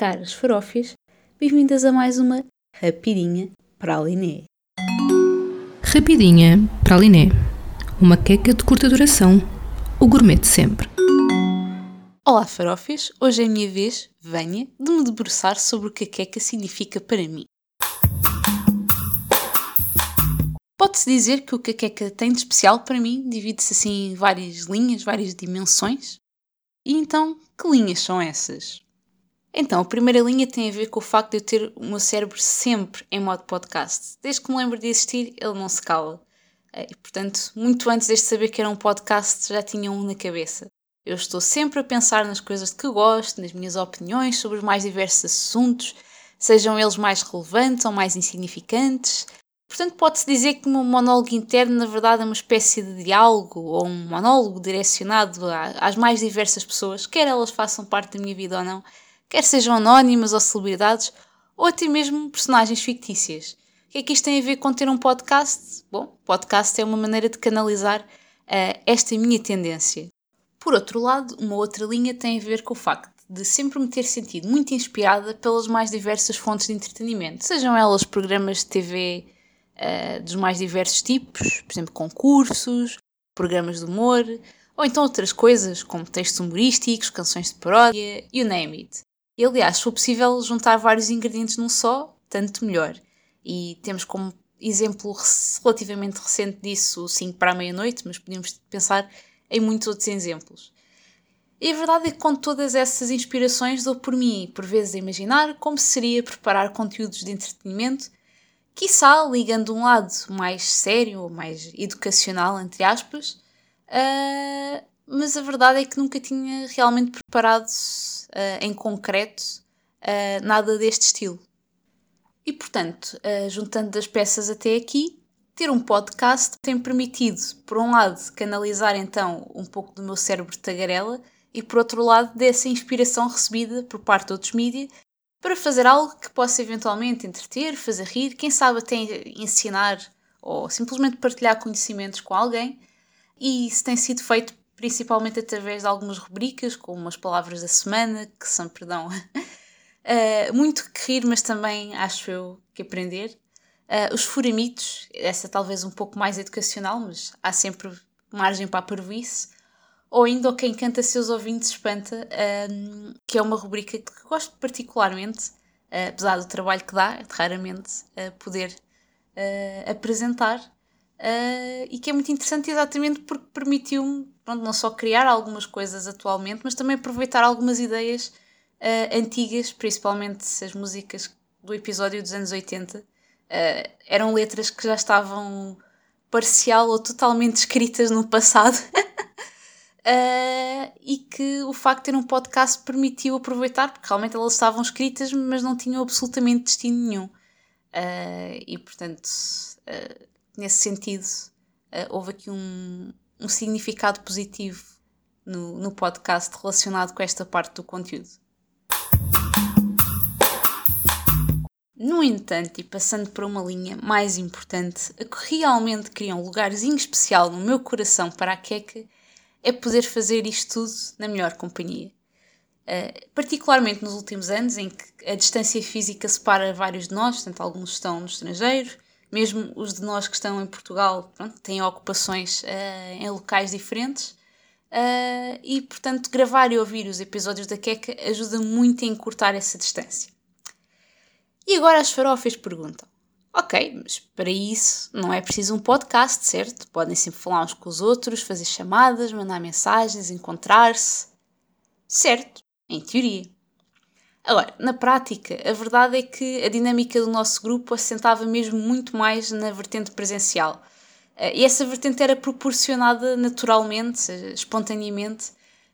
caras farófias, bem-vindas a mais uma Rapidinha para a Liné. Rapidinha para a Liné. Uma queca de curta duração. O gourmet de sempre. Olá farófias, hoje é a minha vez, venha, de me debruçar sobre o que a queca significa para mim. Pode-se dizer que o que a queca tem de especial para mim divide-se assim em várias linhas, várias dimensões. E então, que linhas são essas? Então, a primeira linha tem a ver com o facto de eu ter o meu cérebro sempre em modo podcast. Desde que me lembro de existir, ele não se cala. Eh, e, portanto, muito antes deste saber que era um podcast, já tinha um na cabeça. Eu estou sempre a pensar nas coisas de que gosto, nas minhas opiniões sobre os mais diversos assuntos, sejam eles mais relevantes ou mais insignificantes. Portanto, pode-se dizer que o meu monólogo interno, na verdade, é uma espécie de diálogo ou um monólogo direcionado às mais diversas pessoas, quer elas façam parte da minha vida ou não quer sejam anónimas ou celebridades, ou até mesmo personagens fictícias. O que é que isto tem a ver com ter um podcast? Bom, podcast é uma maneira de canalizar uh, esta minha tendência. Por outro lado, uma outra linha tem a ver com o facto de sempre me ter sentido muito inspirada pelas mais diversas fontes de entretenimento, sejam elas programas de TV uh, eh, dos mais diversos tipos, por exemplo, concursos, programas de humor, ou então outras coisas como textos humorísticos, canções de paródia, you name it. E aliás, se for possível juntar vários ingredientes num só, tanto melhor. E temos como exemplo relativamente recente disso o 5 para a meia-noite, mas podíamos pensar em muitos outros exemplos. E a verdade é que com todas essas inspirações dou por mim, por vezes, a imaginar como seria preparar conteúdos de entretenimento, quiçá ligando um lado mais sério ou mais educacional, entre aspas, uh, mas a verdade é que nunca tinha realmente preparado uh, em concreto uh, nada deste estilo. E portanto, uh, juntando as peças até aqui, ter um podcast tem permitido, por um lado, canalizar então um pouco do meu cérebro de tagarela e por outro lado, dessa inspiração recebida por parte de outros mídias para fazer algo que possa eventualmente entreter, fazer rir, quem sabe até ensinar ou simplesmente partilhar conhecimentos com alguém. E isso tem sido feito principalmente através de algumas rubricas, como as palavras da semana, que são, perdão, uh, muito que rir, mas também acho eu que aprender. Uh, os furamitos, essa talvez um pouco mais educacional, mas há sempre margem para a parvoíce. Ou ainda o Quem Canta Seus Ouvintes Espanta, um, que é uma rubrica que gosto particularmente, uh, apesar do trabalho que dá, raramente uh, poder apresentar. Uh, e que é muito interessante exatamente porque permitiu-me não só criar algumas coisas atualmente, mas também aproveitar algumas ideias uh, antigas, principalmente as músicas do episódio dos anos 80. Uh, eram letras que já estavam parcial ou totalmente escritas no passado. e que o facto de ter um podcast permitiu aproveitar, porque realmente elas estavam escritas, mas não tinham absolutamente destino nenhum. e portanto, nesse sentido, uh, houve aqui um, um significado positivo no, no podcast relacionado com esta parte do conteúdo. No entanto, e passando para uma linha mais importante, a que realmente cria um lugarzinho especial no meu coração para a queca é poder fazer isto tudo na melhor companhia. Uh, particularmente nos últimos anos, em que a distância física separa vários de nós, tanto alguns estão no estrangeiro, mesmo os de nós que estão em Portugal pronto, têm ocupações uh, em locais diferentes. Uh, e, portanto, gravar e ouvir os episódios da Queca ajuda muito a encurtar essa distância. E agora as farofas perguntam: Ok, mas para isso não é preciso um podcast, certo? Podem sempre falar uns com os outros, fazer chamadas, mandar mensagens, encontrar-se. Certo, em teoria. Agora, na prática, a verdade é que a dinâmica do nosso grupo assentava mesmo muito mais na vertente presencial. Eh, e essa vertente era proporcionada naturalmente, espontaneamente,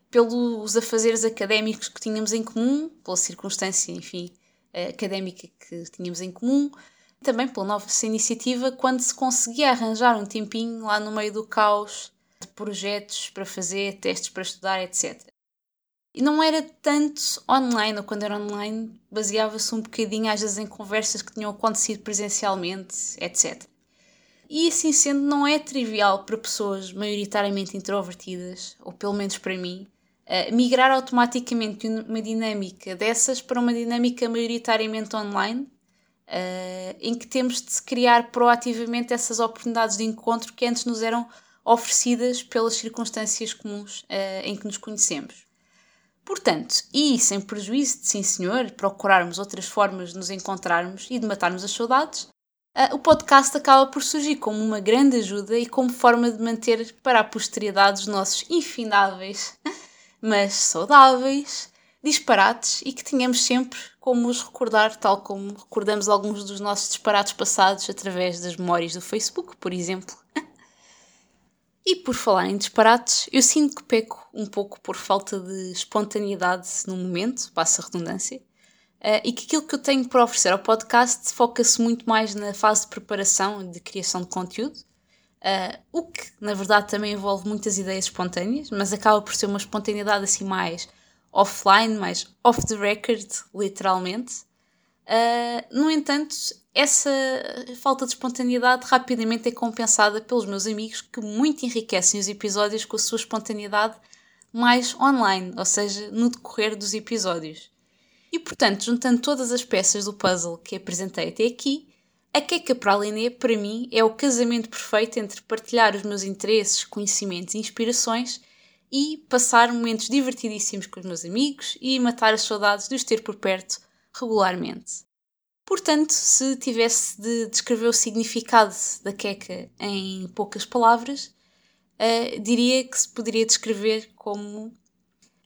pelos afazeres académicos que tínhamos em comum, pela circunstância, enfim, eh, académica que tínhamos em comum, também pela nossa iniciativa, quando se conseguia arranjar um tempinho lá no meio do caos de projetos para fazer, testes para estudar, etc. E não era tanto online, ou quando era online, baseava-se um bocadinho às vezes em conversas que tinham acontecido presencialmente, etc. E assim sendo, não é trivial para pessoas maioritariamente introvertidas, ou pelo menos para mim, uh, migrar automaticamente uma dinâmica dessas para uma dinâmica maioritariamente online, uh, em que temos de criar proativamente essas oportunidades de encontro que antes nos eram oferecidas pelas circunstâncias comuns uh, em que nos conhecemos. Portanto, e sem prejuízo de sim senhor, procurarmos outras formas de nos encontrarmos e de matarmos as saudades, uh, o podcast acaba por surgir como uma grande ajuda e como forma de manter para a posteridade os nossos infindáveis, mas saudáveis, disparates e que tínhamos sempre como os recordar, tal como recordamos alguns dos nossos disparates passados através das memórias do Facebook, por exemplo. E por falar em disparates, eu sinto que peco um pouco por falta de espontaneidade no momento, passa a redundância, uh, e que aquilo que eu tenho para oferecer ao podcast foca-se muito mais na fase de preparação, de criação de conteúdo, uh, o que na verdade também envolve muitas ideias espontâneas, mas acaba por ser uma espontaneidade assim mais offline, mais off the record, literalmente. Uh, no entanto, essa falta de espontaneidade rapidamente é compensada pelos meus amigos que muito enriquecem os episódios com a sua espontaneidade mais online, ou seja, no decorrer dos episódios. E portanto, juntando todas as peças do puzzle que apresentei até aqui, a Queca para para mim, é o casamento perfeito entre partilhar os meus interesses, conhecimentos e inspirações e passar momentos divertidíssimos com os meus amigos e matar as saudades de os ter por perto regularmente. Portanto, se tivesse de descrever o significado da queca em poucas palavras, uh, diria que se poderia descrever como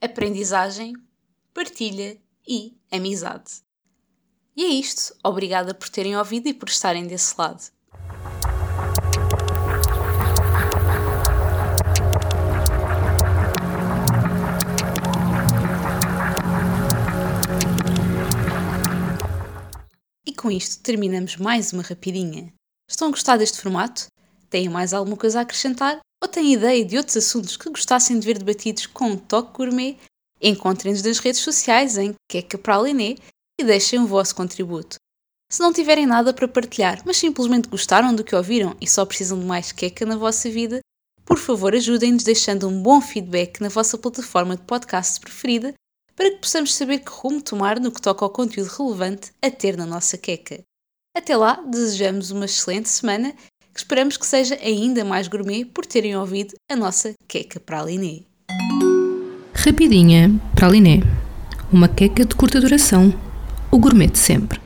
aprendizagem, partilha e amizade. E é isto. Obrigada por terem ouvido e por estarem desse lado. Com isto terminamos mais uma rapidinha. Estão a gostar deste formato? Têm mais alguma coisa a acrescentar? Ou têm ideia de outros assuntos que gostassem de ver debatidos com um toque gourmet? Encontrem-nos nas redes sociais em Queca para e deixem o vosso contributo. Se não tiverem nada para partilhar, mas simplesmente gostaram do que ouviram e só precisam de mais queca na vossa vida, por favor ajudem-nos deixando um bom feedback na vossa plataforma de podcast preferida para que possamos saber que rumo tomar no que toca ao conteúdo relevante a ter na nossa queca. Até lá, desejamos uma excelente semana, que esperamos que seja ainda mais gourmet por terem ouvido a nossa queca para a Liné. Rapidinha para a Liné. Uma queca de curta duração. O gourmet de sempre.